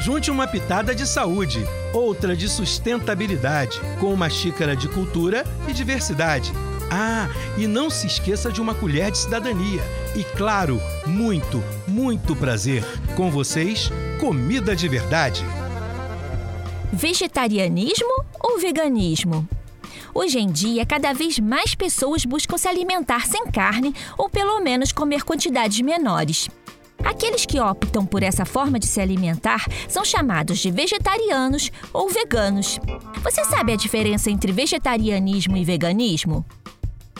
Junte uma pitada de saúde, outra de sustentabilidade, com uma xícara de cultura e diversidade. Ah, e não se esqueça de uma colher de cidadania. E claro, muito, muito prazer. Com vocês, comida de verdade. Vegetarianismo ou veganismo? Hoje em dia, cada vez mais pessoas buscam se alimentar sem carne ou pelo menos comer quantidades menores. Aqueles que optam por essa forma de se alimentar são chamados de vegetarianos ou veganos. Você sabe a diferença entre vegetarianismo e veganismo?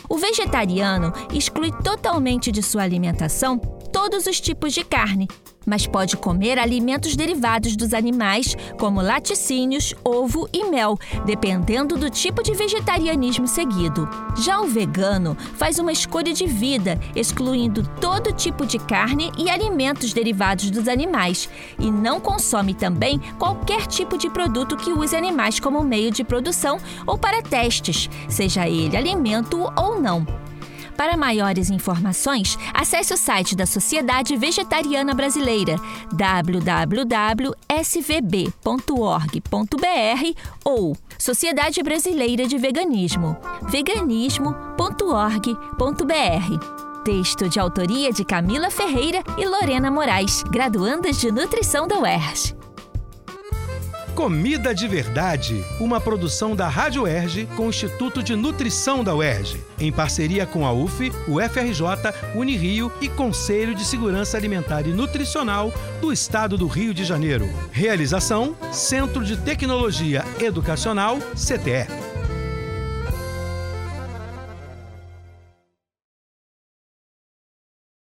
O vegetariano exclui totalmente de sua alimentação todos os tipos de carne, mas pode comer alimentos derivados dos animais, como laticínios, ovo e mel, dependendo do tipo de vegetarianismo seguido. Já o vegano faz uma escolha de vida, excluindo todo tipo de carne e alimentos derivados dos animais, e não consome também qualquer tipo de produto que use animais como meio de produção ou para testes, seja ele alimento ou não. Para maiores informações, acesse o site da Sociedade Vegetariana Brasileira, www.svb.org.br ou Sociedade Brasileira de Veganismo, veganismo.org.br. Texto de autoria de Camila Ferreira e Lorena Moraes, graduandas de nutrição da UERJ. Comida de Verdade, uma produção da Rádio UERJ com o Instituto de Nutrição da UERJ, em parceria com a UF, o FRJ, Unirio e Conselho de Segurança Alimentar e Nutricional do Estado do Rio de Janeiro. Realização: Centro de Tecnologia Educacional, CTE.